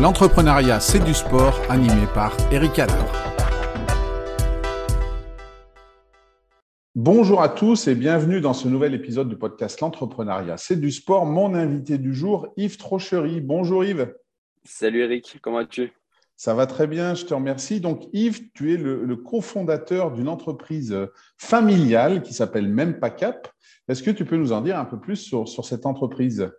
L'entrepreneuriat, c'est du sport, animé par Eric Adler. Bonjour à tous et bienvenue dans ce nouvel épisode du podcast L'entrepreneuriat, c'est du sport. Mon invité du jour, Yves Trochery. Bonjour Yves. Salut Eric, comment vas-tu? Ça va très bien, je te remercie. Donc Yves, tu es le, cofondateur d'une entreprise familiale qui s'appelle Même Pas Cap. Est-ce que tu peux nous en dire un peu plus sur cette entreprise?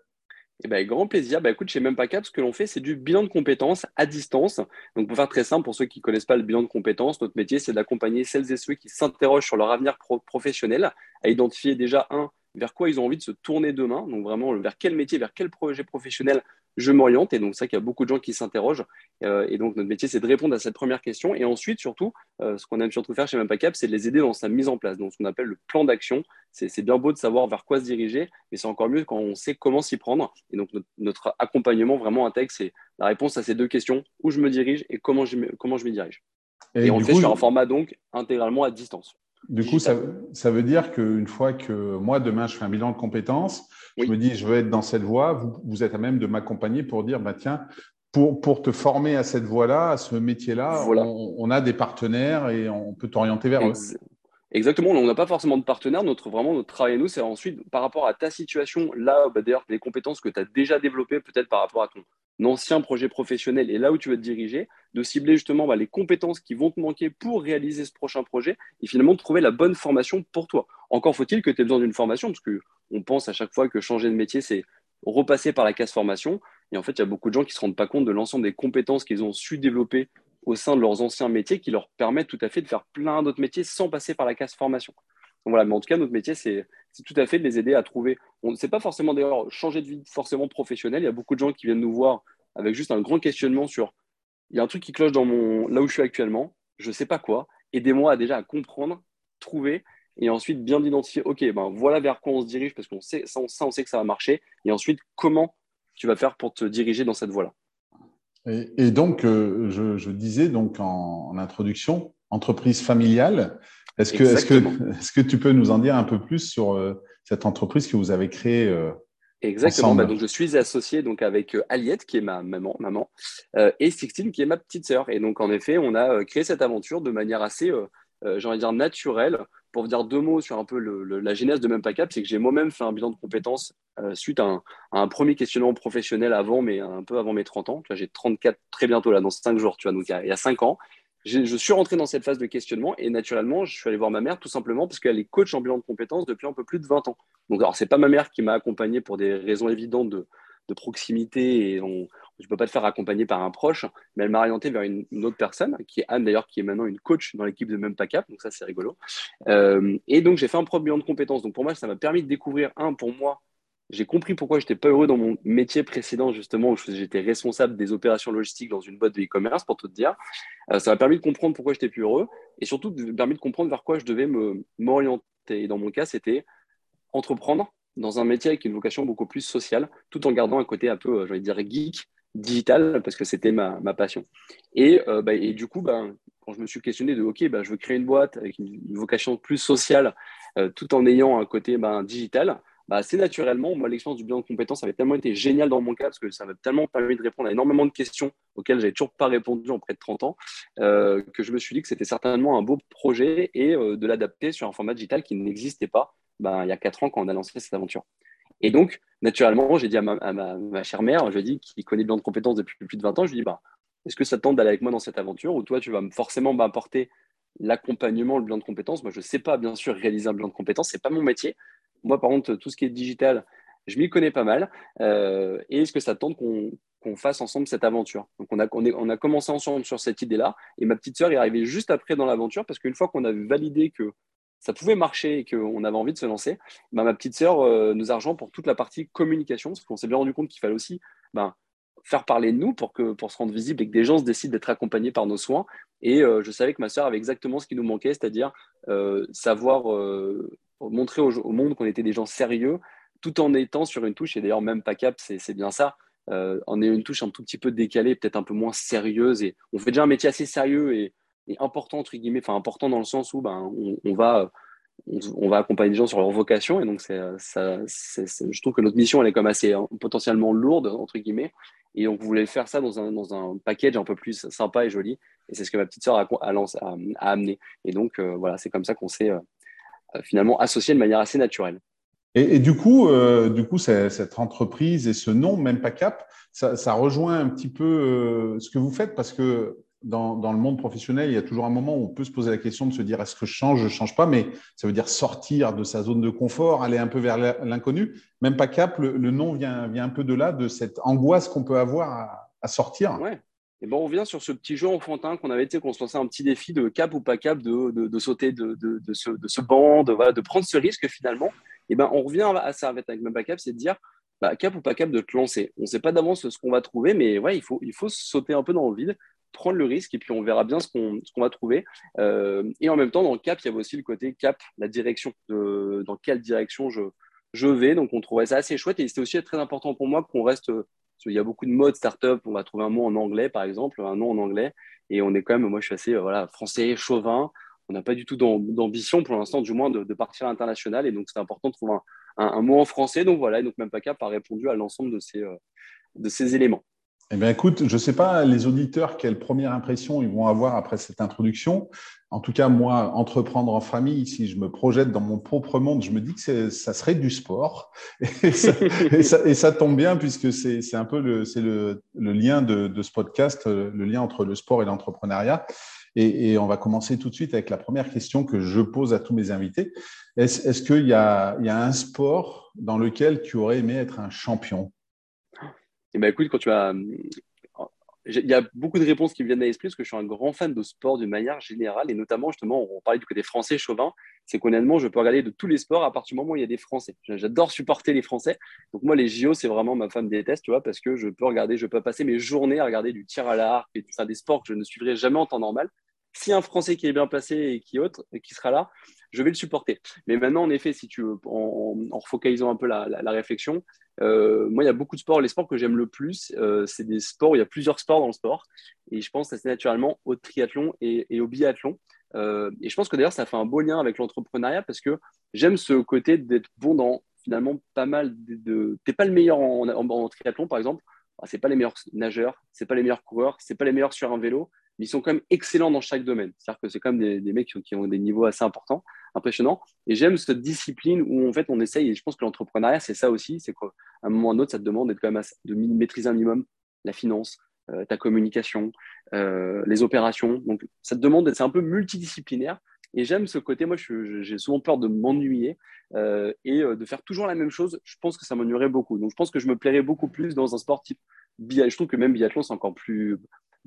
Eh ben, grand plaisir. Ben, écoute, chez Cap, ce que l'on fait, c'est du bilan de compétences à distance. Donc, pour faire très simple, pour ceux qui ne connaissent pas le bilan de compétences, notre métier, c'est d'accompagner celles et ceux qui s'interrogent sur leur avenir professionnel à identifier déjà, un, vers quoi ils ont envie de se tourner demain. Donc, vraiment, vers quel métier, vers quel projet professionnel je m'oriente. Et donc, c'est vrai qu'il y a beaucoup de gens qui s'interrogent. Euh, et donc, notre métier, c'est de répondre à cette première question. Et ensuite, surtout, euh, ce qu'on aime surtout faire chez Mempacap, c'est de les aider dans sa mise en place, donc ce qu'on appelle le plan d'action. C'est bien beau de savoir vers quoi se diriger, mais c'est encore mieux quand on sait comment s'y prendre. Et donc, notre, accompagnement vraiment intègre, c'est la réponse à ces deux questions où je me dirige et comment je, comment je m'y dirige. Et, on le fait sur un format donc intégralement à distance. Du coup, ça, ça veut dire qu'une fois que moi, demain, je fais un bilan de compétences, je me dis, je veux être dans cette voie, vous, vous êtes à même de m'accompagner pour dire, bah, tiens, pour, pour, te former à cette voie-là, à ce métier-là, on, a des partenaires et on peut t'orienter vers eux. Exactement, on n'a pas forcément de partenaires. Notre, vraiment, notre travail à nous, c'est ensuite, par rapport à ta situation, là, bah, d'ailleurs, les compétences que tu as déjà développées, peut-être par rapport à ton ancien projet professionnel et là où tu veux te diriger, de cibler justement bah, les compétences qui vont te manquer pour réaliser ce prochain projet et finalement de trouver la bonne formation pour toi. Encore faut-il que tu aies besoin d'une formation, parce qu'on pense à chaque fois que changer de métier, c'est repasser par la case formation. Et en fait, il y a beaucoup de gens qui ne se rendent pas compte de l'ensemble des compétences qu'ils ont su développer au sein de leurs anciens métiers qui leur permettent tout à fait de faire plein d'autres métiers sans passer par la case formation. Donc voilà, mais en tout cas, notre métier, c'est tout à fait de les aider à trouver. On ne sait pas forcément d'ailleurs changer de vie forcément professionnelle. Il y a beaucoup de gens qui viennent nous voir avec juste un grand questionnement sur il y a un truc qui cloche dans mon là où je suis actuellement, je ne sais pas quoi. Aidez-moi déjà à comprendre, trouver et ensuite bien d'identifier, ok, ben voilà vers quoi on se dirige parce qu'on sait, ça on, sait que ça va marcher. Et ensuite, comment tu vas faire pour te diriger dans cette voie-là. Et, donc, euh, je, disais donc en, introduction, entreprise familiale. Est-ce que, est que, est que, tu peux nous en dire un peu plus sur euh, cette entreprise que vous avez créée euh, Exactement. Bah, donc, je suis associé donc, avec Aliette, qui est ma maman, maman et Sixtine, qui est ma petite sœur. Et donc, en effet, on a créé cette aventure de manière assez, j'ai envie de dire, naturelle pour vous dire deux mots sur un peu la genèse de Même Pas Cap, c'est que j'ai moi-même fait un bilan de compétences euh, suite à un, premier questionnement professionnel avant, mais un peu avant mes 30 ans. J'ai 34 très bientôt, là, dans 5 jours, tu vois, donc il y a, 5 ans. Je suis rentré dans cette phase de questionnement et naturellement, je suis allé voir ma mère tout simplement parce qu'elle est coach en bilan de compétences depuis un peu plus de 20 ans. Donc, alors, c'est pas ma mère qui m'a accompagné pour des raisons évidentes de, de proximité et on, je ne peux pas te faire accompagner par un proche, mais elle m'a orienté vers une, autre personne, qui est Anne d'ailleurs, qui est maintenant une coach dans l'équipe de Même Pas Cap, donc ça c'est rigolo. Euh, et donc j'ai fait un propre bilan de compétences. Donc pour moi, ça m'a permis de découvrir, un, pour moi, j'ai compris pourquoi je n'étais pas heureux dans mon métier précédent, justement, où j'étais responsable des opérations logistiques dans une boîte de e-commerce, pour tout te dire. Euh, ça m'a permis de comprendre pourquoi j'étais plus heureux et surtout permis de comprendre vers quoi je devais m'orienter. Et dans mon cas, c'était entreprendre dans un métier avec une vocation beaucoup plus sociale, tout en gardant un côté un peu, euh, dire, geek, digital parce que c'était ma, passion. Et, euh, bah, et, du coup, bah, quand je me suis questionné de OK, bah, je veux créer une boîte avec une, vocation plus sociale euh, tout en ayant un côté digital, bah, assez naturellement, moi, l'expérience du bilan de compétences avait tellement été génial dans mon cas parce que ça m'a tellement permis de répondre à énormément de questions auxquelles j'avais toujours pas répondu en près de 30 ans euh, que je me suis dit que c'était certainement un beau projet et de l'adapter sur un format digital qui n'existait pas il y a 4 ans quand on a lancé cette aventure. Et donc, naturellement, j'ai dit à ma, chère mère, je dis, qui connaît bien de compétences depuis plus de 20 ans, je lui dis, bah, est-ce que ça te tente d'aller avec moi dans cette aventure ou toi, tu vas forcément m'apporter l'accompagnement, le bilan de compétences? Moi, je ne sais pas, bien sûr, réaliser un bilan de compétences, ce n'est pas mon métier. Moi, par contre, tout ce qui est digital, je m'y connais pas mal. Euh, et est-ce que ça te tente qu'on fasse ensemble cette aventure? Donc, on a, on, a commencé ensemble sur cette idée-là. Et ma petite sœur est arrivée juste après dans l'aventure parce qu'une fois qu'on a validé que ça pouvait marcher et qu'on avait envie de se lancer, ben, ma petite sœur euh, nous a rejoint pour toute la partie communication, parce qu'on s'est bien rendu compte qu'il fallait aussi ben, faire parler de nous pour, que, pour se rendre visible et que des gens se décident d'être accompagnés par nos soins. Et euh, je savais que ma sœur avait exactement ce qui nous manquait, c'est-à-dire euh, savoir montrer au, monde qu'on était des gens sérieux, tout en étant sur une touche, et d'ailleurs même pas cap, c'est bien ça, on est une touche un tout petit peu décalée, peut-être un peu moins sérieuse, et on fait déjà un métier assez sérieux et important entre guillemets, enfin important dans le sens où ben, on, va on, va accompagner les gens sur leur vocation et donc c'est, ça, je trouve que notre mission elle est comme assez hein, potentiellement lourde entre guillemets Et on voulait faire ça dans un, dans un package un peu plus sympa et joli. Et c'est ce que ma petite sœur a, a, amené. Et donc, euh, voilà, c'est comme ça qu'on s'est euh, finalement associé de manière assez naturelle. Et, du coup, euh, du coup cette entreprise et ce nom, même pas Cap, ça rejoint un petit peu ce que vous faites parce que dans, le monde professionnel, il y a toujours un moment où on peut se poser la question de se dire est-ce que je change, je ne change pas, mais ça veut dire sortir de sa zone de confort, aller un peu vers l'inconnu. Même pas cap, le, nom vient, vient, un peu de là, de cette angoisse qu'on peut avoir à, sortir. Ouais. Et bon, on revient sur ce petit jeu enfantin qu'on avait été, qu'on se lançait un petit défi de cap ou pas cap, de, de, de sauter de, de, ce, de ce banc, de, voilà, de prendre ce risque finalement. Et ben, on revient à ça avec même pas cap, c'est de dire bah, cap ou pas cap de te lancer. On ne sait pas d'avance ce qu'on va trouver, mais ouais, il faut, il faut sauter un peu dans le vide prendre le risque et puis on verra bien ce qu'on va trouver. Euh, et en même temps, dans le cap, il y avait aussi le côté cap, la direction, dans quelle direction je, vais. Donc on trouvait ça assez chouette et c'était aussi très important pour moi qu'on reste. Il y a beaucoup de modes startup, on va trouver un mot en anglais par exemple, un nom en anglais. Et on est quand même, moi je suis assez voilà, français, chauvin. On n'a pas du tout d'ambition pour l'instant, du moins, de, partir à l'international. Et donc c'est important de trouver un, mot en français. Donc voilà, et donc même pas cap a répondu à l'ensemble de euh, de ces éléments. Eh bien, écoute, je ne sais pas les auditeurs quelle première impression ils vont avoir après cette introduction. En tout cas, moi, entreprendre en famille, si je me projette dans mon propre monde, je me dis que ça serait du sport. Et ça, tombe bien puisque c'est un peu le, le, lien de, ce podcast, le lien entre le sport et l'entrepreneuriat. Et, on va commencer tout de suite avec la première question que je pose à tous mes invités. Est-ce est qu'il y a un sport dans lequel tu aurais aimé être un champion? Et ben, écoute, quand tu as. Il y a beaucoup de réponses qui me viennent à l'esprit parce que je suis un grand fan de sport d'une manière générale et notamment, justement, on parlait du côté français chauvin. C'est qu'honnêtement, je peux regarder de tous les sports à partir du moment où il y a des Français. J'adore supporter les Français. Donc, moi, les JO, c'est vraiment ma femme déteste, tu vois, parce que je peux regarder, je peux passer mes journées à regarder du tir à l'arc et tout ça, des sports que je ne suivrai jamais en temps normal. Si un Français qui est bien placé et qui, autre, qui sera là, je vais le supporter. Mais maintenant, en effet, si tu en, en, focalisant un peu la, réflexion, euh, moi, il y a beaucoup de sports. Les sports que j'aime le plus, euh, c'est des sports où il y a plusieurs sports dans le sport. Et je pense assez naturellement au triathlon et, au biathlon. Euh, et je pense que d'ailleurs, ça fait un beau lien avec l'entrepreneuriat parce que j'aime ce côté d'être bon dans finalement pas mal de. de... T'es pas le meilleur en, triathlon, par exemple. Ah, c'est pas les meilleurs nageurs, c'est pas les meilleurs coureurs, c'est pas les meilleurs sur un vélo, mais ils sont quand même excellents dans chaque domaine. C'est-à-dire que c'est quand même des, mecs qui ont des niveaux assez importants impressionnant. Et j'aime cette discipline où en fait on essaye, et je pense que l'entrepreneuriat c'est ça aussi, c'est qu'à un moment ou à un autre, ça te demande d'être quand même de maîtriser un minimum la finance, euh, ta communication, euh, les opérations. Donc ça te demande d'être un peu multidisciplinaire. Et j'aime ce côté, moi j'ai souvent peur de m'ennuyer euh, et de faire toujours la même chose. Je pense que ça m'ennuierait beaucoup. Donc je pense que je me plairais beaucoup plus dans un sport type biathlon. Je trouve que même biathlon c'est encore plus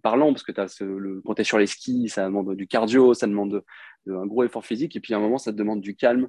parlant parce que as le, quand tu es sur les skis, ça demande du cardio, ça demande un gros effort physique. Et puis à un moment, ça te demande du calme,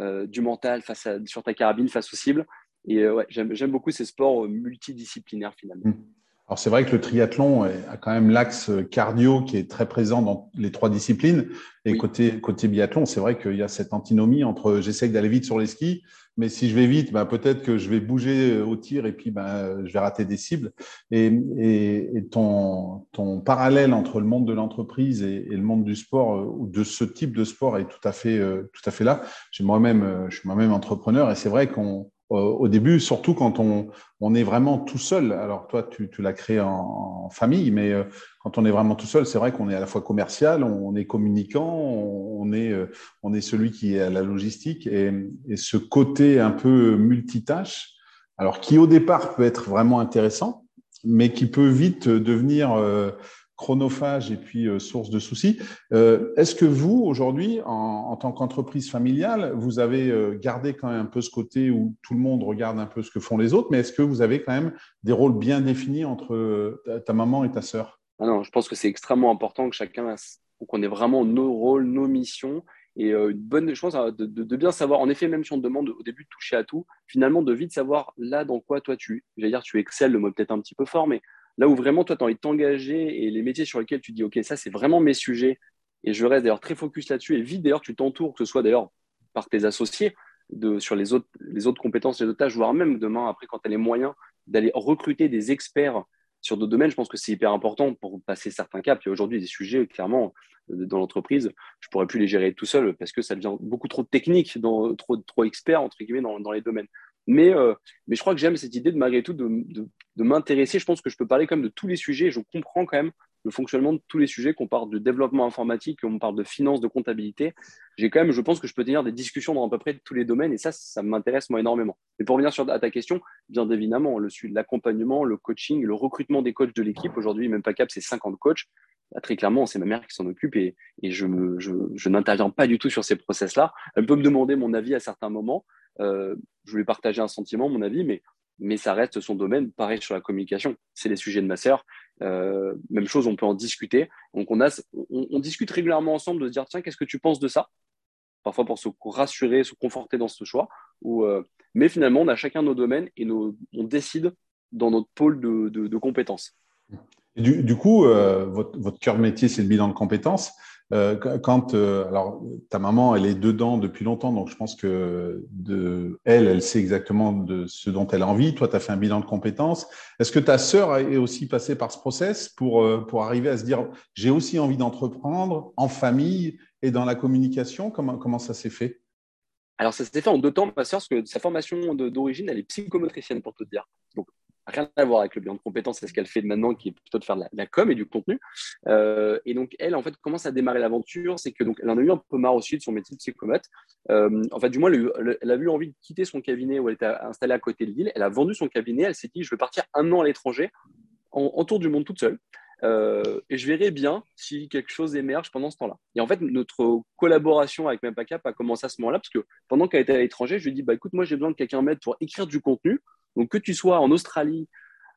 euh, du mental face sur ta carabine, face aux cibles. Et euh, j'aime beaucoup ces sports euh, multidisciplinaires finalement. Mmh. Alors c'est vrai que le triathlon a quand même l'axe cardio qui est très présent dans les trois disciplines. Et côté, côté biathlon, c'est vrai qu'il y a cette antinomie entre j'essaye d'aller vite sur les skis, mais si je vais vite, bah, peut-être que je vais bouger au tir et puis bah, je vais rater des cibles. Et, et, et ton, ton, parallèle entre le monde de l'entreprise et, et, le monde du sport ou de ce type de sport est tout à fait, tout à fait là. Moi-même, je suis moi-même entrepreneur et c'est vrai qu'on au début, surtout quand on, on, est vraiment tout seul. Alors toi, tu, l'as créé en, famille, mais euh, quand on est vraiment tout seul, c'est vrai qu'on est à la fois commercial, on est communicant, on est, euh, on est celui qui est à la logistique et, et ce côté un peu multitâche, alors qui au départ peut être vraiment intéressant, mais qui peut vite devenir euh, chronophage et puis euh, source de soucis. Euh, est-ce que vous, aujourd'hui, en, tant qu'entreprise familiale, vous avez euh, gardé quand même un peu ce côté où tout le monde regarde un peu ce que font les autres, mais est-ce que vous avez quand même des rôles bien définis entre ta, maman et ta sœur? Ah je pense que c'est extrêmement important que chacun, qu'on ait vraiment nos rôles, nos missions. Et une bonne chose de, de, bien savoir, en effet, même si on te demande au début de toucher à tout, finalement de vite savoir là dans quoi toi tu, j'allais dire tu excelles, le mot peut-être un petit peu fort, mais Là où vraiment, toi, tu as envie de t'engager et les métiers sur lesquels tu dis, OK, ça, c'est vraiment mes sujets. Et je reste d'ailleurs très focus là-dessus. Et vite, d'ailleurs, tu t'entoures, que ce soit d'ailleurs par tes associés, sur les autres, les autres compétences, les autres tâches, voire même demain, après, quand tu as les moyens d'aller recruter des experts sur d'autres domaines, je pense que c'est hyper important pour passer certains caps. Il y a aujourd'hui des sujets, clairement, euh, dans l'entreprise, je ne pourrais plus les gérer tout seul parce que ça devient beaucoup trop technique, trop, trop expert, entre guillemets, dans, dans les domaines. Mais, mais je crois que j'aime cette idée de malgré tout de, de m'intéresser. Je pense que je peux parler quand même de tous les sujets. Je comprends quand même le fonctionnement de tous les sujets, qu'on parle de développement informatique, qu'on parle de finance, de comptabilité. J'ai quand même, je pense que je peux tenir des discussions dans à peu près tous les domaines et ça, ça m'intéresse moi énormément. Et pour revenir sur, à ta question, bien évidemment, l'accompagnement, le coaching, le recrutement des coachs de l'équipe. Aujourd'hui, même pas cap, c'est 50 coachs. très clairement, c'est ma mère qui s'en occupe et, je, je, n'interviens pas du tout sur ces process-là. Elle peut me demander mon avis à certains moments. Euh, je vais partager un sentiment, mon avis, mais mais ça reste son domaine. Pareil sur la communication, c'est les sujets de ma sœur. Euh, même chose, on peut en discuter. Donc on, a, on, discute régulièrement ensemble de se dire tiens, qu'est-ce que tu penses de ça? Parfois pour se rassurer, se conforter dans ce choix. Ou, euh, mais finalement, on a chacun nos domaines et on décide dans notre pôle de, compétences. du, coup, euh, votre, cœur métier, c'est le bilan de compétences. Euh, quand, euh, alors, ta maman, elle est dedans depuis longtemps, donc je pense que de, elle, elle sait exactement de ce dont elle a envie. Toi, tu as fait un bilan de compétences. Est-ce que ta sœur est aussi passée par ce process pour, euh, pour arriver à se dire, j'ai aussi envie d'entreprendre en famille et dans la communication? Comment, comment ça s'est fait? Alors, ça s'est fait en deux temps, ma sœur, parce que sa formation d'origine, elle est psychomotricienne, pour te dire. Rien à voir avec le bilan de compétences, c'est ce qu'elle fait maintenant, qui est plutôt de faire de la, com et du contenu. Euh, et donc, elle, en fait, commence à démarrer l'aventure, c'est que donc, elle en a eu un peu marre aussi de son métier de psychomètre. Euh, en fait, du moins, elle, a eu envie de quitter son cabinet où elle était installée à côté de Lille. Elle a vendu son cabinet. Elle s'est dit, je vais partir un an à l'étranger, en, tour du monde toute seule. Euh, et je verrai bien si quelque chose émerge pendant ce temps-là. Et en fait, notre collaboration avec Mempacap a commencé à ce moment-là, parce que pendant qu'elle était à l'étranger, je lui ai dit, bah, écoute, moi j'ai besoin de quelqu'un m'aide pour écrire du contenu. Donc, que tu sois en Australie,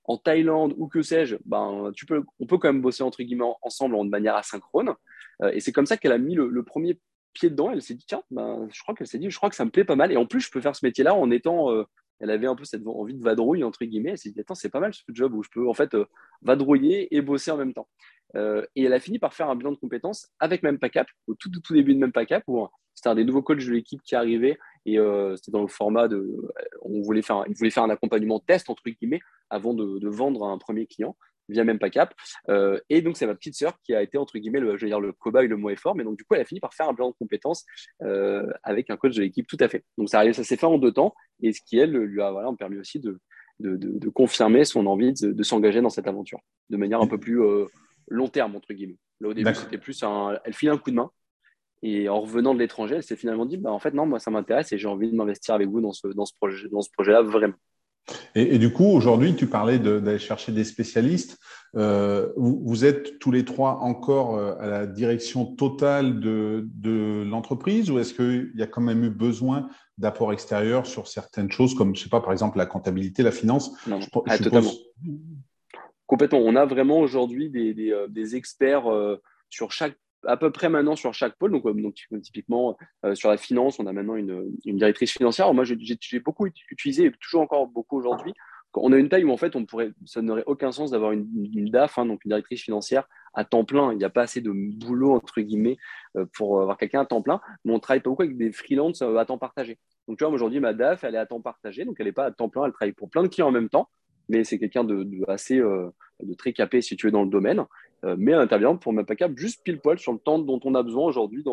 en Thaïlande ou que sais-je, ben, tu peux, on peut quand même bosser entre guillemets ensemble de manière asynchrone. Euh, et c'est comme ça qu'elle a mis le, premier pied dedans. Elle s'est dit, tiens, ben, je crois qu'elle s'est dit, je crois que ça me plaît pas mal. Et en plus, je peux faire ce métier-là en étant. Euh, elle avait un peu cette envie de vadrouille, entre guillemets. Elle s'est dit, attends, c'est pas mal ce job où je peux en fait euh, vadrouiller et bosser en même temps. et elle a fini par faire un bilan de compétences avec Mempacap, au tout, tout, début de Mempacap, où c'était un des nouveaux coachs de l'équipe qui arrivait et euh, c'était dans le format de. On voulait faire, il voulait faire un accompagnement test, entre guillemets, avant de, vendre à un premier client via même Euh, et donc, c'est ma petite sœur qui a été, entre guillemets, le, je veux dire, le cobaye, le mot est fort. Mais donc, du coup, elle a fini par faire un bilan de compétences euh, avec un coach de l'équipe, tout à fait. Donc, ça, ça s'est fait en deux temps. Et ce qui, elle, lui a voilà, permis aussi de, de, de, confirmer son envie de, s'engager dans cette aventure de manière un peu plus euh, long terme, entre guillemets. Là, au début, c'était plus un. Elle file un coup de main. Et en revenant de l'étranger, elle s'est finalement dit, bah, en fait, non, moi, ça m'intéresse et j'ai envie de m'investir avec vous dans ce, dans ce projet, dans ce projet-là, vraiment. Et, du coup, aujourd'hui, tu parlais d'aller chercher des spécialistes. Euh, vous, êtes tous les trois encore euh, à la direction totale de, de l'entreprise ou est-ce qu'il y a quand même eu besoin d'apport extérieur sur certaines choses comme, je sais pas, par exemple, la comptabilité, la finance? Non, ah, totalement. Complètement. On a vraiment aujourd'hui des, des, euh, des experts sur chaque à peu près maintenant sur chaque pôle. Donc, donc typiquement, euh, sur la finance, on a maintenant une, une directrice financière. moi, j'ai beaucoup utilisé, et toujours encore beaucoup aujourd'hui. On a une taille où, en fait, on pourrait, ça n'aurait aucun sens d'avoir une, DAF, hein, donc une directrice financière, à temps plein. Il n'y a pas assez de boulot, entre guillemets, euh, pour avoir quelqu'un à temps plein. Mais on travaille pas beaucoup avec des freelances euh, à temps partagé. Donc, tu vois, aujourd'hui, ma DAF, elle est à temps partagé. Donc, elle n'est pas à temps plein. Elle travaille pour plein de clients en même temps mais c'est quelqu'un de, assez de très capé si tu es dans le domaine. Euh, mais elle intervient pour capable juste pile poil sur le temps dont on a besoin aujourd'hui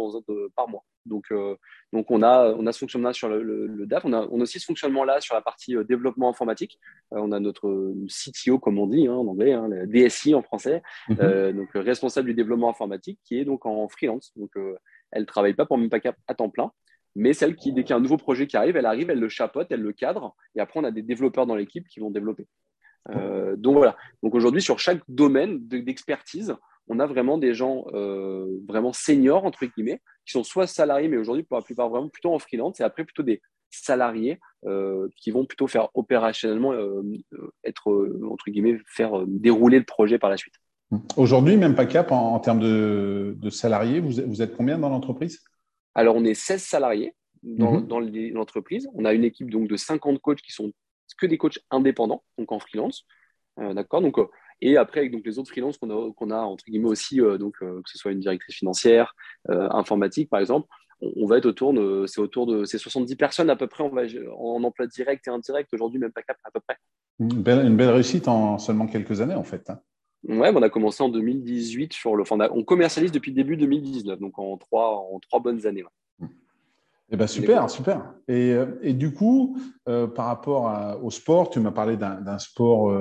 par mois. Donc, euh, donc on, a, on a ce fonctionnement-là sur le, DAF, on a, on a, aussi ce fonctionnement-là sur la partie euh, développement informatique. on a notre CTO, comme on dit hein, en anglais, hein, DSI en français, mhm. donc responsable du développement informatique, qui est donc en freelance. Donc elle ne travaille pas pour Mempacap à temps plein, mais celle qui, dès qu'il y a un nouveau projet qui arrive, elle arrive, elle le chapeaute, elle le cadre, et après on a des développeurs dans l'équipe qui vont développer. Euh, donc voilà. Donc aujourd'hui, sur chaque domaine d'expertise, on a vraiment des gens euh, vraiment seniors, entre guillemets, qui sont soit salariés, mais aujourd'hui, pour la plupart, vraiment plutôt en freelance, et après plutôt des salariés euh, qui vont plutôt faire opérationnellement, être, entre guillemets, faire dérouler le projet par la suite. Aujourd'hui, même pas cap en, termes de, salariés, vous, vous, êtes combien dans l'entreprise? Alors, on est 16 salariés dans, mhm. dans l'entreprise. On a une équipe donc de 50 coachs qui sont que des coachs indépendants, donc en freelance. Euh, d'accord donc, euh, Et après, avec donc, les autres freelances qu'on a, qu'on a, entre guillemets aussi, euh, donc, que ce soit une directrice financière, informatique par exemple, on, va être autour de, c'est autour de ces 70 personnes à peu près, on va, en emploi direct et indirect, aujourd'hui, même pas cap à peu près. Une belle, une belle réussite en seulement quelques années, en fait. Hein. Ouais, on a commencé en 2018 sur le. Enfin, on, commercialise depuis le début 2019, donc en trois, en trois bonnes années. Eh ben super, super. Et, et, du coup, par rapport au sport, tu m'as parlé d'un sport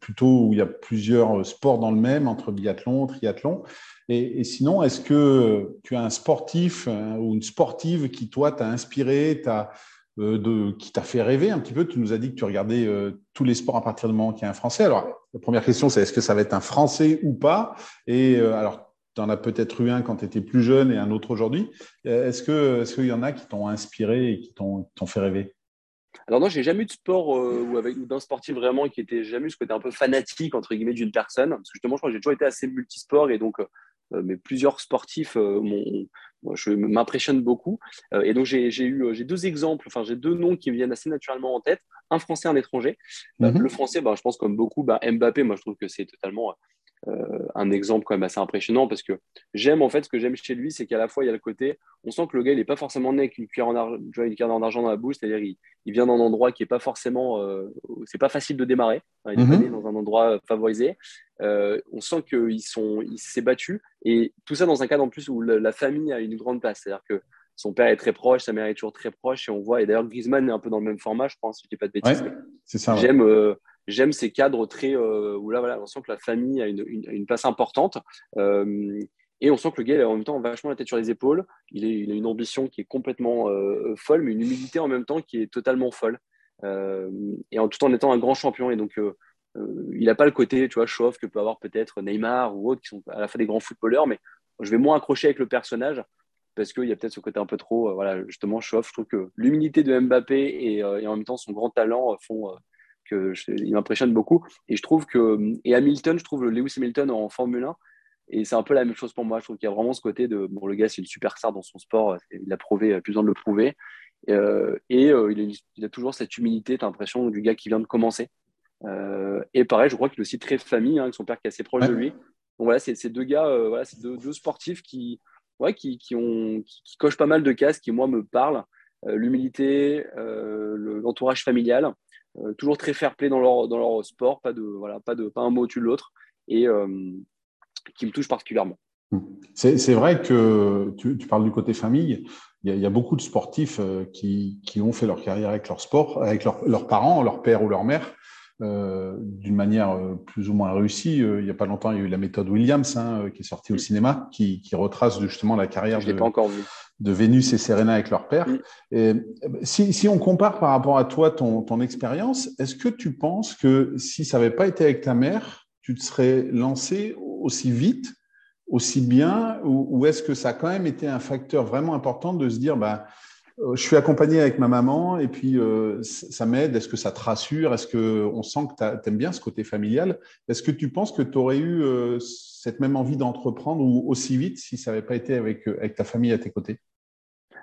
plutôt où il y a plusieurs sports dans le même, entre biathlon, triathlon. Et, sinon, est-ce que tu as un sportif ou une sportive qui, toi, t'a inspiré, t'a euh, de, qui t'a fait rêver un petit peu? Tu nous as dit que tu regardais euh, tous les sports à partir du moment qu'il y a un Français. Alors, la première question, c'est est-ce que ça va être un Français ou pas? Et euh, alors, tu en as peut-être eu un quand tu étais plus jeune et un autre aujourd'hui. Est-ce qu'il est qu'il y en a qui t'ont inspiré et qui t'ont fait rêver? Alors non, j'ai jamais eu de sport ou avec d'un sportif vraiment qui était jamais eu ce côté un peu fanatique entre guillemets d'une personne. Parce que justement, je crois que j'ai toujours été assez multisport et donc mais plusieurs sportifs m'ont je m'impressionne beaucoup. Euh, et donc, j'ai eu euh, j'ai deux exemples, enfin, j'ai deux noms qui me viennent assez naturellement en tête un français, un étranger. Euh, mhm. Le français, bah, je pense comme beaucoup, bah, Mbappé, moi, je trouve que c'est totalement euh, un exemple quand même assez impressionnant parce que j'aime en fait ce que j'aime chez lui, c'est qu'à la fois il y a le côté, on sent que le gars il n'est pas forcément né avec une cuillère en argent, dans la bouche, c'est-à-dire il, il, vient d'un endroit qui est pas forcément, euh, c'est pas facile de démarrer, il est mhm. né dans un endroit euh, favorisé. on sent qu'il s'est battu et tout ça dans un cadre en plus où la, famille a une grande place, c'est-à-dire que son père est très proche, sa mère est toujours très proche et on voit et d'ailleurs Griezmann est un peu dans le même format, je pense, si je dis pas de bêtises. c'est ça. J'aime j'aime ces cadres très euh, où là, voilà, on sent que la famille a une, place importante. Euh, et on sent que le gars, en même temps, vachement la tête sur les épaules. Il, il a une ambition qui est complètement euh, folle, mais une humilité en même temps qui est totalement folle. et en tout en étant un grand champion. Et donc, il n'a pas le côté, tu vois, chauffe que peut avoir peut-être Neymar ou autres qui sont à la fois des grands footballeurs, mais je vais moins accrocher avec le personnage parce qu'il y a peut-être ce côté un peu trop, voilà, justement, chauffe. Je trouve que l'humilité de Mbappé et, en même temps son grand talent font que il m'impressionne beaucoup. Et je trouve que, et Hamilton, je trouve le Lewis Hamilton en Formule 1, et c'est un peu la même chose pour moi. Je trouve qu'il y a vraiment ce côté de, bon, le gars, c'est une super star dans son sport, il a prouvé, plus besoin de le prouver. Euh, et euh, il, a, toujours cette humilité, tu as l'impression, du gars qui vient de commencer. Euh, et pareil, je crois qu'il est aussi très famille, hein, avec son père qui est assez proche de lui. Donc voilà, c'est ces deux gars, voilà, c'est deux, deux, sportifs qui, ouais, qui, qui, ont, qui, cochent pas mal de cases qui, moi, me parlent. L'humilité, l'entourage familial. Euh, toujours très fair play dans leur, dans leur sport, pas, de, voilà, pas, de, pas un mot au-dessus de l'autre, et euh, qui me touche particulièrement. C'est vrai que tu, parles du côté famille. Il y, a, il y a beaucoup de sportifs euh, qui, qui, ont fait leur carrière avec leur sport, avec leurs parents, leur père ou leur mère. Euh, d'une manière plus ou moins réussie. il n'y a pas longtemps, il y a eu la méthode Williams hein, qui est sortie au cinéma, qui, qui, retrace justement la carrière de, Vénus et Serena avec leur père. Mm. Et si, si, on compare par rapport à toi, ton, ton expérience, est-ce que tu penses que si ça n'avait pas été avec ta mère, tu te serais lancé aussi vite, aussi bien, ou, ou est-ce que ça a quand même été un facteur vraiment important de se dire, bah, euh, je suis accompagné avec ma maman et puis euh, ça m'aide. Est-ce que ça te rassure? Est-ce qu'on sent que tu aimes bien ce côté familial? Est-ce que tu penses que tu aurais eu euh, cette même envie d'entreprendre ou aussi vite si ça n'avait pas été avec, avec ta famille à tes côtés?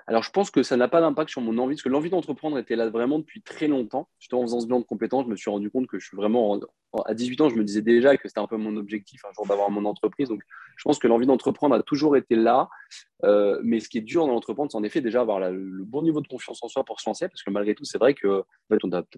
Alors, je pense que ça n'a pas d'impact sur mon envie, parce que l'envie d'entreprendre était là vraiment depuis très longtemps. Justement, en faisant ce bilan de compétences, je me suis rendu compte que je suis vraiment. À 18 ans, je me disais déjà que c'était un peu mon objectif un jour d'avoir mon entreprise. Donc, je pense que l'envie d'entreprendre a toujours été là. Euh, mais ce qui est dur dans l'entreprendre, c'est en effet déjà avoir le bon niveau de confiance en soi pour se lancer, parce que malgré tout, c'est vrai que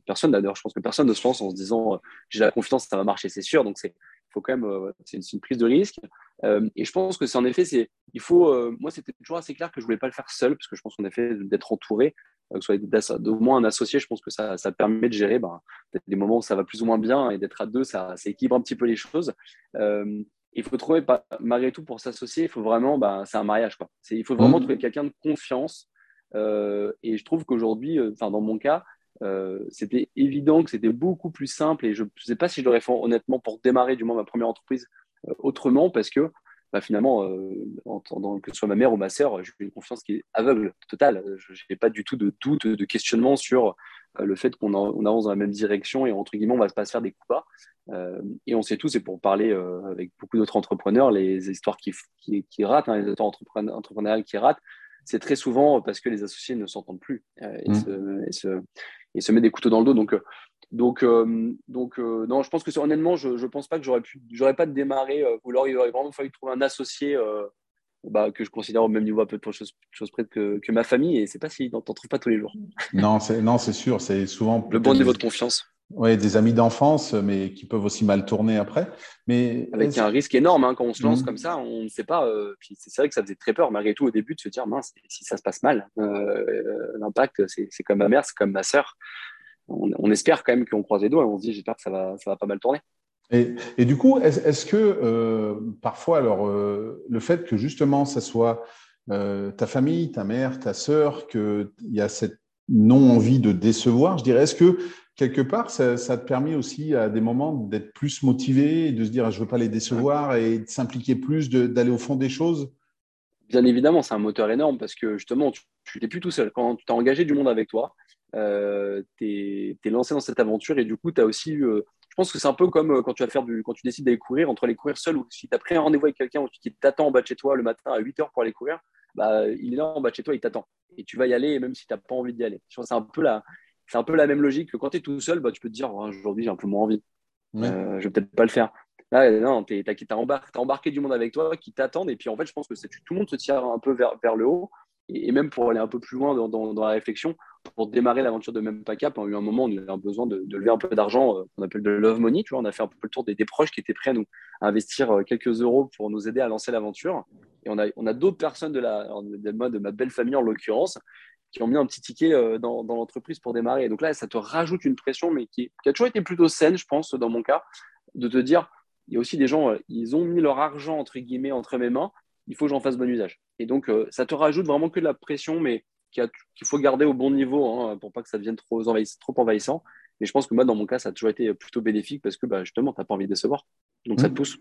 personne, d'ailleurs, je pense que personne ne se lance en se disant euh, j'ai la confiance, ça va marcher, c'est sûr. Donc, c'est faut quand même, euh, c'est une, prise de risque. Euh, et je pense que c'est en effet, c'est, il faut, euh, moi, c'était toujours assez clair que je voulais pas le faire seul, parce que je pense qu'en effet, d'être entouré, que ce soit d'au moins un associé, je pense que ça, ça permet de gérer ben, des moments où ça va plus ou moins bien, et d'être à deux, ça, ça, équilibre un petit peu les choses. il faut trouver, malgré tout, pour s'associer, il faut vraiment, ben, c'est un mariage, quoi. il faut vraiment mmh. trouver quelqu'un de confiance. et je trouve qu'aujourd'hui, enfin, dans mon cas, euh, c'était évident que c'était beaucoup plus simple et je ne sais pas si je l'aurais fait honnêtement pour démarrer du moins ma première entreprise euh, autrement parce que bah, finalement, euh, en, que ce soit ma mère ou ma sœur, j'ai une confiance qui est aveugle, totale. Je n'ai pas du tout de doute, de questionnement sur le fait qu'on avance dans la même direction et entre guillemets, on va pas se faire des coups bas. et on sait tous, et pour parler avec beaucoup d'autres entrepreneurs, les histoires qui, qui, ratent, hein, les histoires entrepreneuriales qui ratent, c'est très souvent parce que les associés ne s'entendent plus et, mmh. se, et se met des couteaux dans le dos. Donc, euh, donc, euh, donc euh, non, je pense que honnêtement, je ne pense pas que j'aurais pu, j'aurais pas démarré, ou alors il aurait vraiment fallu trouver un associé bah, que je considère au même niveau à peu de choses, choses près que, que, ma famille, et c'est pas si t'en trouves pas tous les jours. Non, c'est non, c'est sûr, c'est souvent le bon niveau de confiance. Oui, des amis d'enfance, mais qui peuvent aussi mal tourner après. Mais Avec un risque énorme hein, quand on se lance mmh. comme ça, on ne sait pas. Euh, c'est vrai que ça faisait très peur malgré tout au début de se dire mince, si ça se passe mal, euh, l'impact, c'est comme ma mère, c'est comme ma sœur. On, espère quand même qu'on croise les doigts et on se dit j'espère que ça va, ça va pas mal tourner. Et, et du coup, est-ce que euh, parfois, alors, le fait que justement ça soit ta famille, ta mère, ta sœur, qu'il y a cette non-envie de décevoir, je dirais, est-ce que quelque part, ça, ça, te permet aussi à des moments d'être plus motivé, de se dire je ne veux pas les décevoir et de s'impliquer plus, d'aller au fond des choses? Bien évidemment, c'est un moteur énorme parce que justement, tu n'es plus tout seul. Quand tu as engagé du monde avec toi, euh, tu es, lancé dans cette aventure et du coup, tu as aussi. Euh, je pense que c'est un peu comme euh, quand tu, vas faire du, quand tu décides d'aller courir, entre les courir seul ou si tu as pris un rendez-vous avec quelqu'un qui t'attend en bas de chez toi le matin à 8 h pour aller courir, bah, il est là en bas de chez toi, il t'attend. Et tu vas y aller même si tu n'as pas envie d'y aller. C'est un peu la, un peu la même logique que quand tu es tout seul, bah, tu peux te dire aujourd'hui j'ai un peu moins envie. Euh, je vais peut-être pas le faire. Là, non, tu as, embarqué, embarqué du monde avec toi qui t'attendent. Et puis en fait, je pense que tout le monde se tire un peu vers, vers le haut. Et, même pour aller un peu plus loin dans, dans, la réflexion, pour démarrer l'aventure de cap, on a eu un moment on a eu besoin de, lever un peu d'argent, euh, qu'on appelle de love money. Tu vois, on a fait un peu le tour des, proches qui étaient prêts à nous investir euh, quelques euros pour nous aider à lancer l'aventure. Et on a, on a d'autres personnes de, la, de, ma belle famille en l'occurrence qui ont mis un petit ticket euh, dans, l'entreprise pour démarrer. Et donc là, ça te rajoute une pression, mais qui, a toujours été plutôt saine, je pense, dans mon cas, de te dire, il y a aussi des gens, euh, ils ont mis leur argent, entre guillemets, entre mes mains, il faut que j'en fasse bon usage. Et donc, euh, ça te rajoute vraiment que de la pression, mais qu'il faut garder au bon niveau hein, pour pas que ça devienne trop, envahissant, trop envahissant. Mais je pense que moi, dans mon cas, ça a toujours été plutôt bénéfique parce que bah, justement, tu n'as pas envie de décevoir. Donc, ça te mmh. pousse.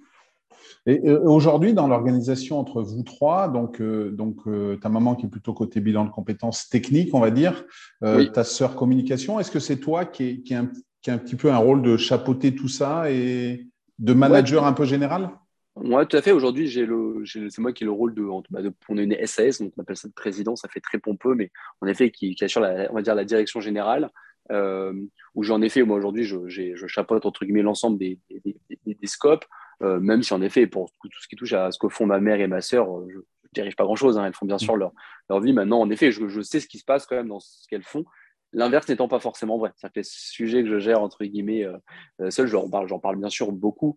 Et euh, aujourd'hui, dans l'organisation entre vous trois, donc, euh, donc euh, ta maman qui est plutôt côté bilan de compétences techniques, on va dire, ta sœur communication, est-ce que c'est toi qui, est, qui, un, qui a un petit peu un rôle de chapeauter tout ça et de manager un peu général? Oui, tout à fait. Aujourd'hui, c'est moi qui ai le rôle de, bah, de, On a une SAS, donc on appelle ça de président, ça fait très pompeux, mais en effet, qui, assure la, on va dire, la direction générale. où j'en fait, moi aujourd'hui, je, je, chapeaute entre guillemets l'ensemble des, des, des, scopes. Euh, même si en effet, pour tout ce qui touche à ce que font ma mère et ma sœur, euh, je ne dirige pas grand-chose. Hein. elles font bien sûr leur, leur vie. Maintenant, en effet, je, sais ce qui se passe quand même dans ce qu'elles font. L'inverse n'étant pas forcément vrai. C'est-à-dire que les sujets que je gère, entre guillemets, euh, seul, j'en parle, parle bien sûr beaucoup,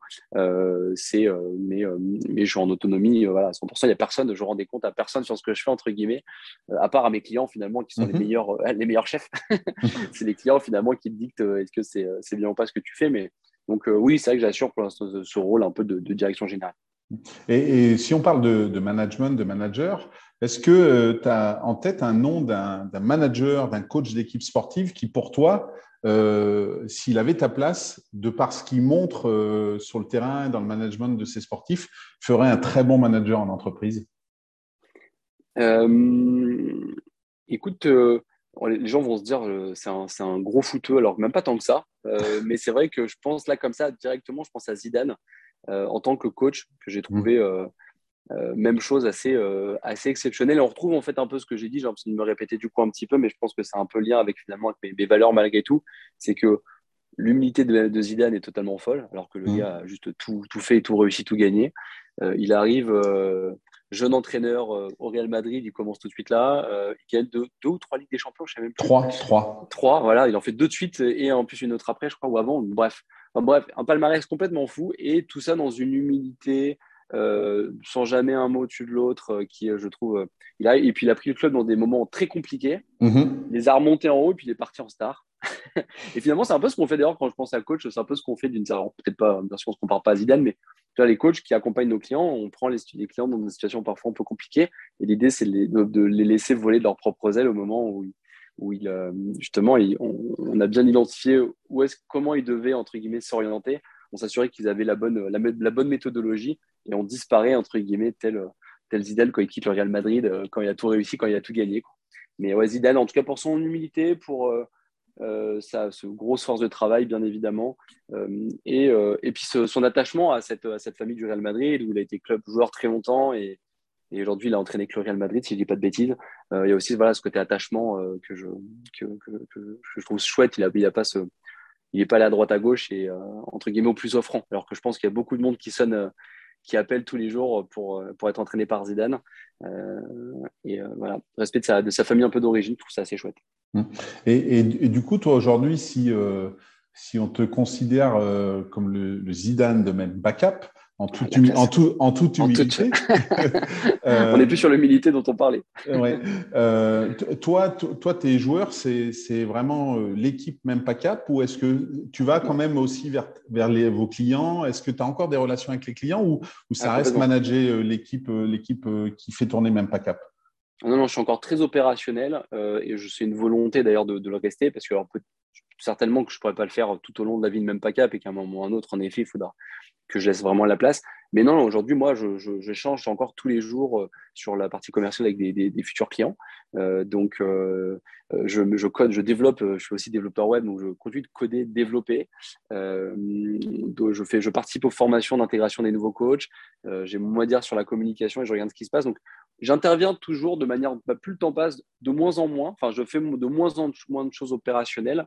c'est, mais, mais je suis en autonomie, voilà, 100%. Il n'y a personne, je rends des comptes à personne sur ce que je fais, entre guillemets, à part à mes clients, finalement, qui sont les, mm-hmm. meilleurs, les meilleurs chefs. c'est les clients, finalement, qui te dictent est-ce que c'est, c'est bien ou pas ce que tu fais, mais donc euh, oui, c'est vrai que j'assure pour l'instant ce rôle un peu de, direction générale. Et, si on parle de, management, de manager, est-ce que euh, tu as en tête un nom d'un manager, d'un coach d'équipe sportive qui, pour toi, euh, s'il avait ta place, de par ce qu'il montre sur le terrain, dans le management de ses sportifs, ferait un très bon manager en entreprise? Écoute, les gens vont se dire euh, c'est un, gros footeux, alors même pas tant que ça. Euh, mais c'est vrai que je pense là comme ça directement, je pense à Zidane euh, en tant que coach que j'ai trouvé. Même chose assez assez exceptionnelle. On retrouve en fait un peu ce que j'ai dit. J'ai l'impression de me répéter du coup un petit peu, mais je pense que c'est un peu lien avec finalement avec mes, valeurs malgré tout. C'est que l'humilité de, Zidane est totalement folle, alors que le mmh. gars a juste tout, tout fait, tout réussi, tout gagné. il arrive jeune entraîneur euh, au Real Madrid, il commence tout de suite là. Euh, il gagne deux, deux, ou trois Ligues des Champions, je sais même plus. Trois, trois. Trois, voilà. Il en fait deux de suite et en plus une autre après, je crois, ou avant. Bref, bref, un palmarès complètement fou et tout ça dans une humilité, euh, sans jamais un mot au-dessus de l'autre, qui, je trouve, il a, et puis il a pris le club dans des moments très compliqués. Il les a remontés en haut et puis il est parti en star. et finalement, c'est un peu ce qu'on fait d'ailleurs quand je pense à coach, c'est un peu ce qu'on fait d'une certaine, peut-être pas, bien sûr, on ne se compare pas à Zidane, mais les coachs qui accompagnent nos clients, on prend les, clients dans des situations parfois un peu compliquées. Et l'idée, c'est de, les laisser voler de leurs propres ailes au moment où, où euh, justement, on, a bien identifié où est comment ils devaient, entre guillemets, s'orienter. On s'assurait qu'ils avaient la bonne, la, bonne méthodologie et on disparaît, entre guillemets, tel, tel Zidane quand il quitte le Real Madrid, euh, quand il a tout réussi, quand il a tout gagné. Mais ouais, Zidane, en tout cas, pour son humilité, pour. Euh, euh, ce grosse force de travail, bien évidemment, et, et, puis son attachement à cette, à cette famille du Real Madrid, où il a été club joueur très longtemps, et, aujourd'hui il a entraîné que le Real Madrid, si je dis pas de bêtises. il y a aussi voilà, ce côté attachement que, je, que, je trouve chouette. Il a, il a pas ce, il n'est pas allé à droite à gauche et entre guillemets au plus offrant. Alors que je pense qu'il y a beaucoup de monde qui sonne, qui appelle tous les jours pour, pour être entraîné par Zidane. et voilà, respect de sa, de sa famille un peu d'origine, je trouve ça assez chouette. Et, du coup, toi, aujourd'hui, si, euh, si on te considère comme le, Zidane de même backup, en, ah, toute, en, toute humilité. Euh, on n'est plus sur l'humilité dont on parlait. Euh, toi, toi, tes joueurs, c'est vraiment euh, l'équipe même pas cap ou est-ce que tu vas quand même aussi vers, vers les, vos clients? Est-ce que tu as encore des relations avec les clients ou, ou ça ah, reste manager l'équipe l'équipe qui fait tourner même pas cap? Non, non, je suis encore très opérationnel et je sais une volonté d'ailleurs de, le rester parce que certainement que je ne pourrais pas le faire tout au long de la vie de même pas cap et qu'à un moment ou un autre, en effet, il faudra que je laisse vraiment la place. Mais non, aujourd'hui, moi, je, je, change encore tous les jours euh, sur la partie commerciale avec des, futurs clients. Euh, donc, euh, je, je, code, je développe, je suis aussi développeur web, donc je continue de coder, développer. je, fais, je participe aux formations d'intégration des nouveaux coachs. J'ai mon mot à dire sur la communication et je regarde ce qui se passe. Donc, j'interviens toujours de manière, bah, plus le temps passe, de moins en moins. Enfin, je fais de moins en moins de choses opérationnelles.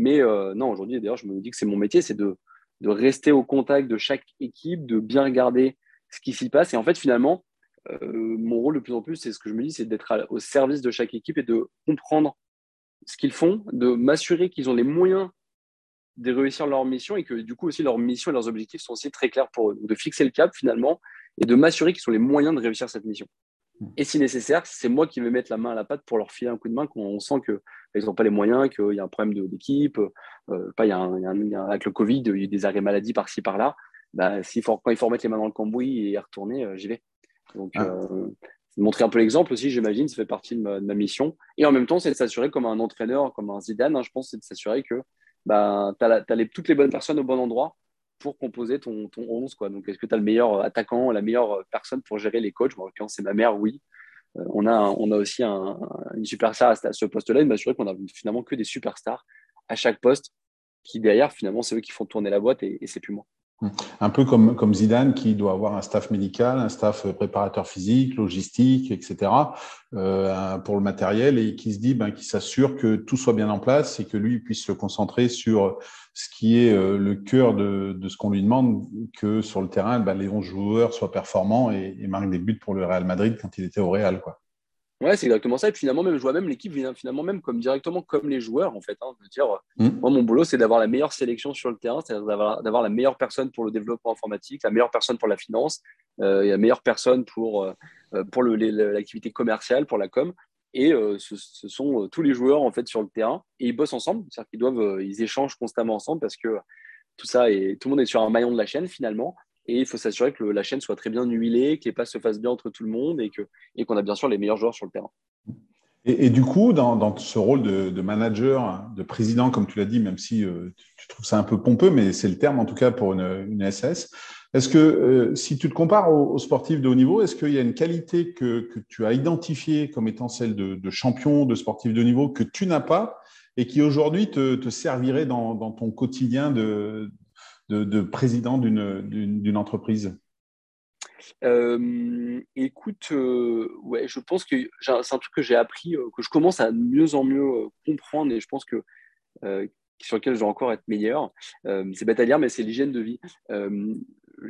Mais non, aujourd'hui, d'ailleurs, je me dis que c'est mon métier, c'est de rester au contact de chaque équipe, de bien regarder ce qui s'y passe. Et en fait, finalement, euh, mon rôle de plus en plus, c'est ce que je me dis, c'est d'être au service de chaque équipe et de comprendre ce qu'ils font, de m'assurer qu'ils ont les moyens de réussir leur mission et que du coup aussi leur mission et leurs objectifs sont aussi très clairs pour eux. De fixer le cap finalement et de m'assurer qu'ils ont les moyens de réussir cette mission. Et si nécessaire, c'est moi qui vais mettre la main à la pâte pour leur filer un coup de main quand on sent qu'ils n'ont pas les moyens, qu'il y a un problème d'équipe, euh, pas il y, a avec le Covid, il y a des arrêts maladie par-ci par-là. Bah, faut, quand il faut remettre les mains dans le cambouis et retourner, euh, j'y vais. Donc, ah. euh, montrer un peu l'exemple aussi, j'imagine, ça fait partie de ma, mission. Et en même temps, c'est de s'assurer comme un entraîneur, comme un Zidane, hein, je pense, c'est de s'assurer que bah, tu as, toutes les bonnes personnes au bon endroit pour composer ton, ton 11. Quoi. Donc, est-ce que tu as le meilleur attaquant, la meilleure personne pour gérer les coachs? En l'occurrence, c'est ma mère, oui. Euh, on, a, aussi un, une superstar à ce poste-là, et m'assurer qu'on a finalement que des superstars à chaque poste qui, derrière, finalement, c'est eux qui font tourner la boîte et, et c'est plus moi. Un peu comme, Zidane qui doit avoir un staff médical, un staff préparateur physique, logistique, etc. Euh, pour le matériel et qui se dit, ben, qui s'assure que tout soit bien en place et que lui puisse se concentrer sur ce qui est euh, le cœur de, de ce qu'on lui demande, que sur le terrain, ben, les 11 joueurs soient performants et, et marquent des buts pour le Real Madrid quand il était au Real. Quoi. Ouais, c'est exactement ça. Et finalement, même, je vois même l'équipe finalement même comme directement comme les joueurs, en fait. Hein. Je veux dire, mmh. moi, mon boulot, c'est d'avoir la meilleure sélection sur le terrain, c'est-à-dire d'avoir la meilleure personne pour le développement informatique, la meilleure personne pour la finance, euh, et la meilleure personne pour, euh, euh, pour l'activité commerciale, pour la com. Et ce, sont tous les joueurs, en fait, sur le terrain. Et ils bossent ensemble, c'est-à-dire qu'ils doivent, ils échangent constamment ensemble parce que tout ça, et tout le monde est sur un maillon de la chaîne, finalement. Et il faut s'assurer que la chaîne soit très bien huilée, que les passes se fassent bien entre tout le monde et qu'on a bien sûr les meilleurs joueurs sur le terrain. Et, du coup, dans, ce rôle de, manager, de président, comme tu l'as dit, même si euh, tu trouves ça un peu pompeux, mais c'est le terme en tout cas pour une, SS, est-ce que euh, si tu te compares aux, sportifs de haut niveau, est-ce qu'il y a une qualité que, tu as identifiée comme étant celle de, champion, de sportif de haut niveau, que tu n'as pas et qui aujourd'hui te, servirait dans, dans, ton quotidien de, de, président d'une entreprise euh, écoute, euh, ouais, je pense que c'est un truc que j'ai appris, euh, que je commence à mieux en mieux comprendre et je pense que sur lequel je dois encore être meilleur. c'est bête à dire, mais c'est l'hygiène de vie.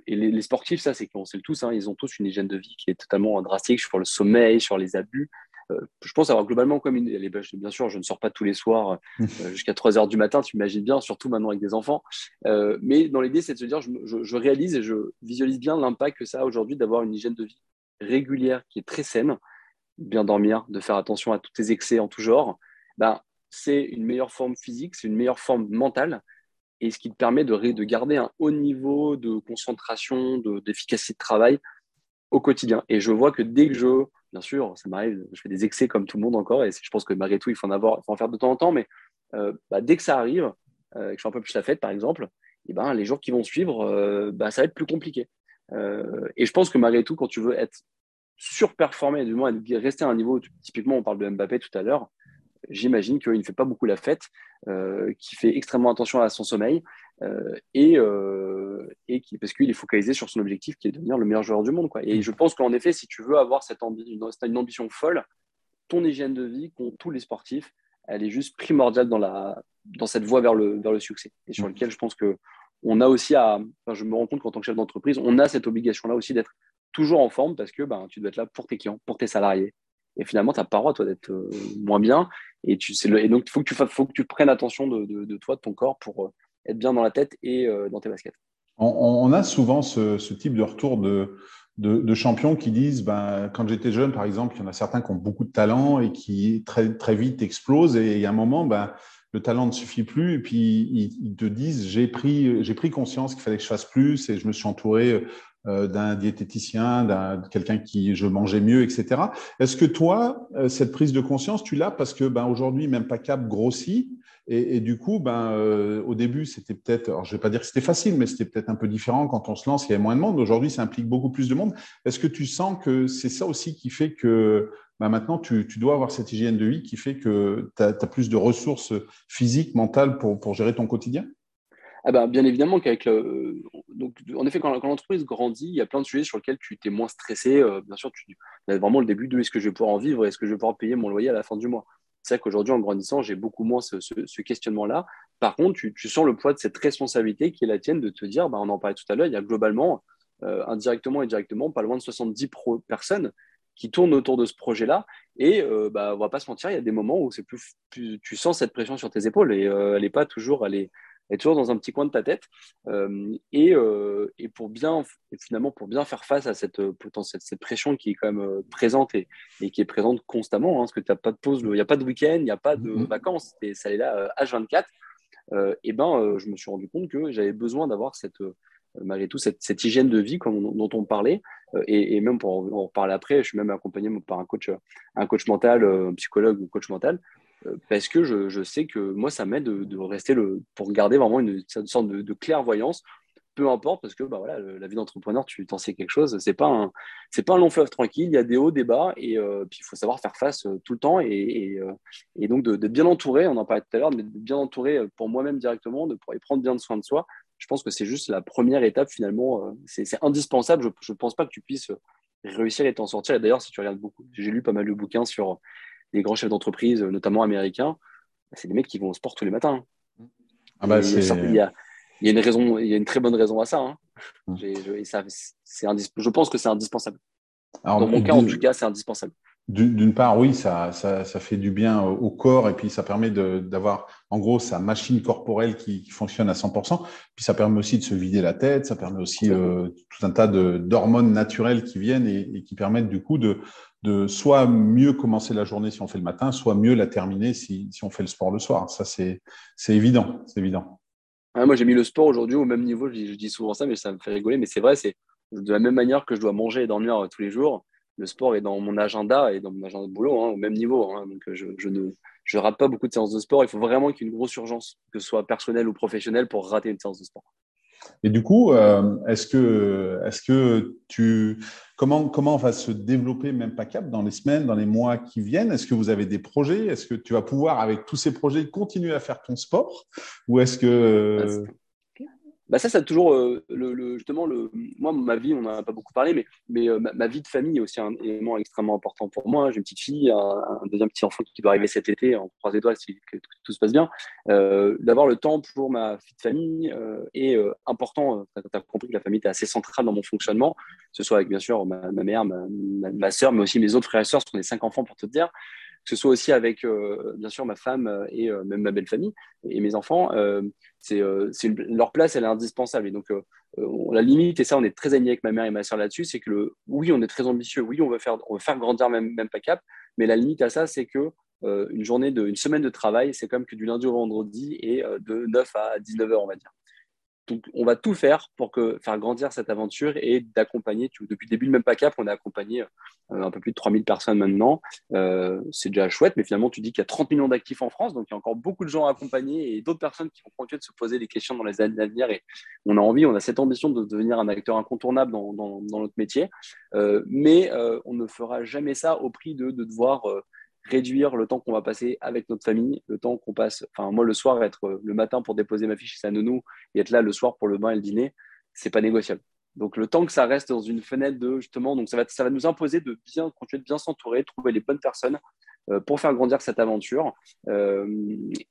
et les, sportifs, ça, c'est qu'on sait le tous, hein, ils ont tous une hygiène de vie qui est totalement drastique sur le sommeil, sur les abus. Euh, je pense avoir globalement comme une. Bien sûr, je ne sors pas tous les soirs euh, jusqu'à 3 heures du matin, tu imagines bien, surtout maintenant avec des enfants. Euh, mais dans l'idée, c'est de se dire, je, réalise et je visualise bien l'impact que ça a aujourd'hui d'avoir une hygiène de vie régulière qui est très saine, bien dormir, de faire attention à tous tes excès en tout genre. Ben, c'est une meilleure forme physique, c'est une meilleure forme mentale et ce qui te permet de, de garder un haut niveau de concentration, d'efficacité de, travail au quotidien. Et je vois que dès que je bien sûr, ça m'arrive, je fais des excès comme tout le monde encore, et je pense que malgré tout, il faut en, avoir, en faire de temps en temps, mais euh, bah, dès que ça arrive, euh, que je fais un peu plus la fête, par exemple, et eh ben, les jours qui vont suivre, euh, bah, ça va être plus compliqué. et je pense que malgré tout, quand tu veux être surperformé, du moins rester à un niveau, typiquement, on parle de Mbappé tout à l'heure, j'imagine qu'il ne fait pas beaucoup la fête, euh, qu'il fait extrêmement attention à son sommeil euh, et, euh, et qui, parce qu'il est focalisé sur son objectif qui est de devenir le meilleur joueur du monde. Quoi. Et je pense qu'en effet, si tu veux avoir cette une, une ambition folle, ton hygiène de vie, qu'ont tous les sportifs, elle est juste primordiale dans, la, dans cette voie vers le, vers le succès et sur lequel je pense que on a aussi à, je me rends compte qu'en tant que chef d'entreprise, on a cette obligation-là aussi d'être toujours en forme parce que ben, tu dois être là pour tes clients, pour tes salariés, et finalement, tu n'as pas droit, toi, d'être euh, moins bien. Et, tu, le, et donc, il faut, que tu, faut que tu prennes attention de, de, toi, de ton corps, pour, être bien dans la tête et dans tes baskets. On, a souvent ce, type de retour de, de, champions qui disent, ben, quand j'étais jeune, par exemple, il y en a certains qui ont beaucoup de talent et qui très, très vite explosent. Et il y a un moment, ben, le talent ne suffit plus. Et puis, ils, te disent, j'ai pris, j'ai pris conscience qu'il fallait que je fasse plus et je me suis entouré euh, d'un diététicien, d'un quelqu'un qui je mangeais mieux, etc. Est-ce que toi, euh, cette prise de conscience, tu l'as parce que ben, aujourd'hui, même pas cap grossit et, du coup, ben, euh, au début, c'était peut-être, alors je ne vais pas dire que c'était facile, mais c'était peut-être un peu différent quand on se lance, il y avait moins de monde. Aujourd'hui, ça implique beaucoup plus de monde. Est-ce que tu sens que c'est ça aussi qui fait que ben, maintenant, tu, dois avoir cette hygiène de vie qui fait que tu as, plus de ressources physiques, mentales pour, pour gérer ton quotidien? Ah ben, bien évidemment qu'avec le... donc en effet quand, l'entreprise grandit il y a plein de sujets sur lesquels tu t'es moins stressé euh, bien sûr tu as vraiment le début de est-ce que je vais pouvoir en vivre est-ce que je vais pouvoir payer mon loyer à la fin du mois c'est vrai qu'aujourd'hui, en grandissant, j'ai beaucoup moins ce, questionnement-là. Par contre, tu, sens le poids de cette responsabilité qui est la tienne de te dire, bah, on en parlait tout à l'heure, il y a globalement, euh, indirectement et directement, pas loin de 70 personnes qui tournent autour de ce projet-là. Et euh, bah, on va pas se mentir, il y a des moments où plus, tu sens cette pression sur tes épaules et euh, elle n'est pas toujours, elle est, est toujours dans un petit coin de ta tête. Euh, et, euh, et, pour bien, finalement, pour bien faire face à cette, euh, cette, cette pression qui est quand même présente et, et qui est présente constamment, hein, parce que tu n'as pas de pause, il n'y a pas de week-end, il n'y a pas de mm-hmm. vacances, et ça est là H24. et ben, je me suis rendu compte que j'avais besoin d'avoir cette, malgré tout cette, cette, hygiène de vie comme, dont on parlait. Et, et, même pour en reparler après, je suis même accompagné par un coach, un coach mental, un psychologue ou coach mental, parce que je, sais que moi, ça m'aide de, rester pour garder vraiment une, sorte de, clairvoyance. Peu importe parce que bah la vie d'entrepreneur tu t'en sais quelque chose c'est pas un pas un long fleuve tranquille il y a des hauts des bas et euh, puis il faut savoir faire face euh, tout le temps et, donc de, bien entouré on en parlait tout à l'heure mais de bien entouré pour moi-même directement de pouvoir prendre bien soin de soi je pense que c'est juste la première étape finalement c'est indispensable. Je ne pense pas que tu puisses réussir et t'en sortir. Et d'ailleurs si tu regardes beaucoup j'ai lu pas mal de bouquins sur les grands chefs d'entreprise, notamment américains, c'est des mecs qui vont au sport tous les matins. Ah bah, il, y a, il, y a, une raison, il y a une très bonne raison à ça. Hein. Je, ça je pense que c'est indispensable. Dans mon cas, en tout cas, c'est indispensable. D'une part, oui, ça, ça, ça, fait du bien au corps et puis ça permet d'avoir, en gros, sa machine corporelle qui, fonctionne à 100%. Puis ça permet aussi de se vider la tête, ça permet aussi euh, tout un tas d'hormones naturelles qui viennent et, et, qui permettent du coup de, de soit mieux commencer la journée si on fait le matin, soit mieux la terminer si, si on fait le sport le soir. Ça, c'est évident. C'est évident. moi, j'ai mis le sport aujourd'hui au même niveau. Je dis, souvent ça, mais ça me fait rigoler. Mais c'est vrai, c'est de la même manière que je dois manger et dormir euh, tous les jours. Le sport est dans mon agenda et dans mon agenda de boulot hein, au même niveau. Hein. donc, je, je, ne je rate pas beaucoup de séances de sport. Il faut vraiment qu'il y ait une grosse urgence, que ce soit personnelle ou professionnelle, pour rater une séance de sport. Et du coup, euh, est-ce que, est que tu, comment, comment va se développer même Cap dans les semaines, dans les mois qui viennent? Est-ce que vous avez des projets? Est-ce que tu vas pouvoir, avec tous ces projets, continuer à faire ton sport? Ou est-ce que bah ça, ça toujours euh, le, justement le. Moi, ma vie, on n'en a pas beaucoup parlé, mais, mais euh, ma, vie de famille est aussi un élément extrêmement important pour moi. J'ai une petite fille, un, deuxième petit enfant qui doit arriver cet été. On croise les doigts si tout se passe bien. Euh, d'avoir le temps pour ma vie de famille est important. Tu as, compris que la famille est assez centrale dans mon fonctionnement, que ce soit avec bien sûr ma, mère, ma, ma, soeur, mais aussi mes autres frères et sœurs, parce qu'on est cinq enfants pour te dire que ce soit aussi avec, euh, bien sûr, ma femme euh, et euh, même ma belle famille et mes enfants, c'est leur place, elle est indispensable. Et donc, la limite, et ça, on est très amis avec ma mère et ma soeur là-dessus, c'est que le, oui, on est très ambitieux, oui, on veut faire, on veut faire grandir même, même pas cap, mais la limite à ça, c'est que une journée de, une semaine de travail, c'est comme que du lundi au vendredi et de 9 à 19 heures, on va dire. Donc, on va tout faire pour faire grandir cette aventure et d'accompagner. Depuis le début de même pas cap, on a accompagné euh, un peu plus de 3000 personnes maintenant. Euh, c'est déjà chouette, mais finalement, tu dis qu'il y a 30 millions d'actifs en France, donc il y a encore beaucoup de gens à accompagner et d'autres personnes qui vont continuer de se poser des questions dans les années à venir. Et on a envie, on a cette ambition de devenir un acteur incontournable dans, notre métier, euh, mais on ne fera jamais ça au prix de devoir réduire le temps qu'on va passer avec notre famille, le temps qu'on passe, enfin moi le soir, être euh, le matin pour déposer ma fiche chez sa nounou et être là le soir pour le bain et le dîner, c'est pas négociable. Donc le temps que ça reste dans une fenêtre de justement, donc ça va, ça va nous imposer de bien continuer de bien s'entourer, trouver les bonnes personnes euh, pour faire grandir cette aventure euh,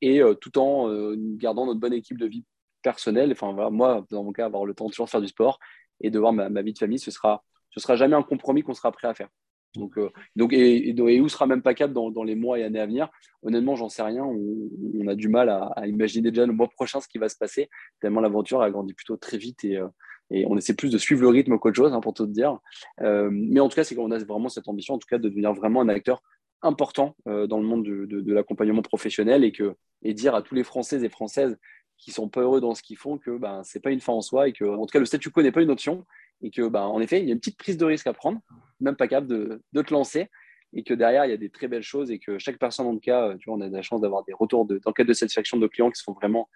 et tout en gardant notre bonne équipe de vie personnelle. Enfin voilà, moi dans mon cas avoir le temps de toujours faire du sport et de voir ma, ma vie de famille, ce sera ce sera jamais un compromis qu'on sera prêt à faire. Donc, euh, et, où sera même pas cap dans, les mois et années à venir? Honnêtement, j'en sais rien. On, a du mal à, imaginer déjà le mois prochain ce qui va se passer, tellement l'aventure a grandi plutôt très vite et, euh, on essaie plus de suivre le rythme qu'autre chose, hein, pour tout te dire. Euh, mais en tout cas, c'est qu'on a vraiment cette ambition, en de devenir vraiment un acteur important dans le monde de, l'accompagnement professionnel et, que, dire à tous les Français et Françaises qui sont pas heureux dans ce qu'ils font que ben, c'est pas une fin en soi et que, en tout cas, le statu quo n'est pas une option et que, ben, en effet, il y a une petite prise de risque à prendre même pas capable de, de, te lancer et que derrière, il y a des très belles choses et que chaque personne, en tout cas, tu vois, on a la chance d'avoir des retours d'enquête de, de satisfaction de clients qui sont vraiment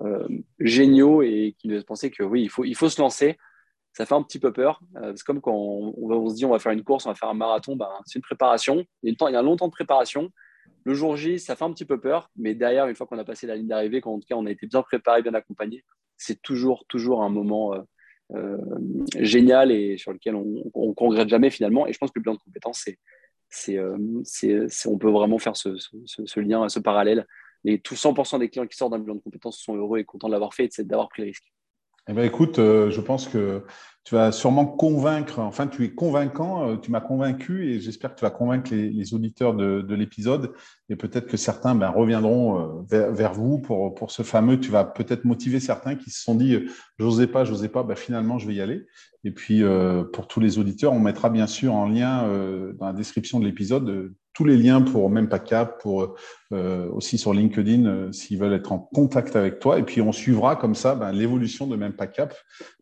euh, géniaux et qui nous penser que oui, il faut, il faut se lancer. Ça fait un petit peu peur. Euh, c'est comme quand on, on, se dit on va faire une course, on va faire un marathon, ben, c'est une préparation. Il y, a a un long temps de préparation. Le jour J, ça fait un petit peu peur, mais derrière, une fois qu'on a passé la ligne d'arrivée, quand en tout cas on a été bien préparé, bien accompagné, c'est toujours, toujours un moment euh, euh, génial et sur lequel on ne regrette jamais finalement. Et je pense que le bilan de compétences, c'est, euh, c'est, c'est, on peut vraiment faire ce, lien, ce parallèle. Et tous 100% des clients qui sortent d'un bilan de compétences sont heureux et contents de l'avoir fait et d'avoir pris le risque. Eh bien, écoute, euh, je pense que tu vas sûrement convaincre, enfin, tu es convaincant, euh, tu m'as convaincu et j'espère que tu vas convaincre les, auditeurs de, l'épisode et peut-être que certains ben, reviendront euh, vers, vous pour, pour ce fameux, tu vas peut-être motiver certains qui se sont dit, j'osais pas, j'osais pas, ben, finalement, je vais y aller. Et puis, pour tous les auditeurs, on mettra bien sûr en lien dans la description de l'épisode tous les liens pour même pas cap, pour euh, aussi sur LinkedIn euh, s'ils veulent être en contact avec toi. Et puis on suivra comme ça ben, l'évolution de même pas cap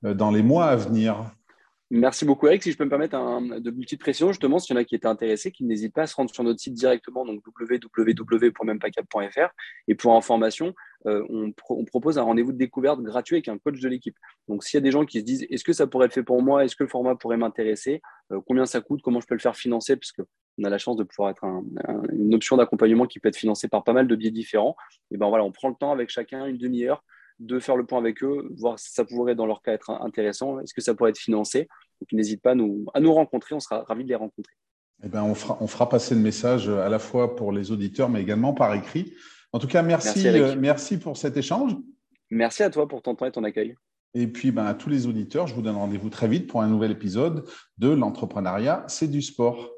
euh, dans les mois à venir. Merci beaucoup, Eric. Si je peux me permettre un, de petite pression, justement, s'il y en a qui étaient intéressés, qu'ils n'hésitent pas à se rendre sur notre site directement, donc www.mempacap.fr. Et pour information, on, propose un rendez-vous de découverte gratuit avec un coach de l'équipe. Donc, s'il y a des gens qui se disent est-ce que ça pourrait être fait pour moi? Est-ce que le format pourrait m'intéresser? Combien ça coûte? Comment je peux le faire financer? Parce qu'on a la chance de pouvoir être une option d'accompagnement qui peut être financée par pas mal de biais différents. Et ben voilà, on prend le temps avec chacun, une demi-heure, de faire le point avec eux, voir si ça pourrait dans leur cas être intéressant, est-ce que ça pourrait être financé. Donc n'hésite pas à nous, à nous rencontrer, on sera ravis de les rencontrer. Eh ben, on, fera, on fera passer le message à la fois pour les auditeurs, mais également par écrit. En tout cas, merci, merci, euh, pour cet échange. Merci à toi pour ton temps et ton accueil. Et puis, ben, à tous les auditeurs, je vous donne rendez-vous très vite pour un nouvel épisode de l'entrepreneuriat, c'est du sport.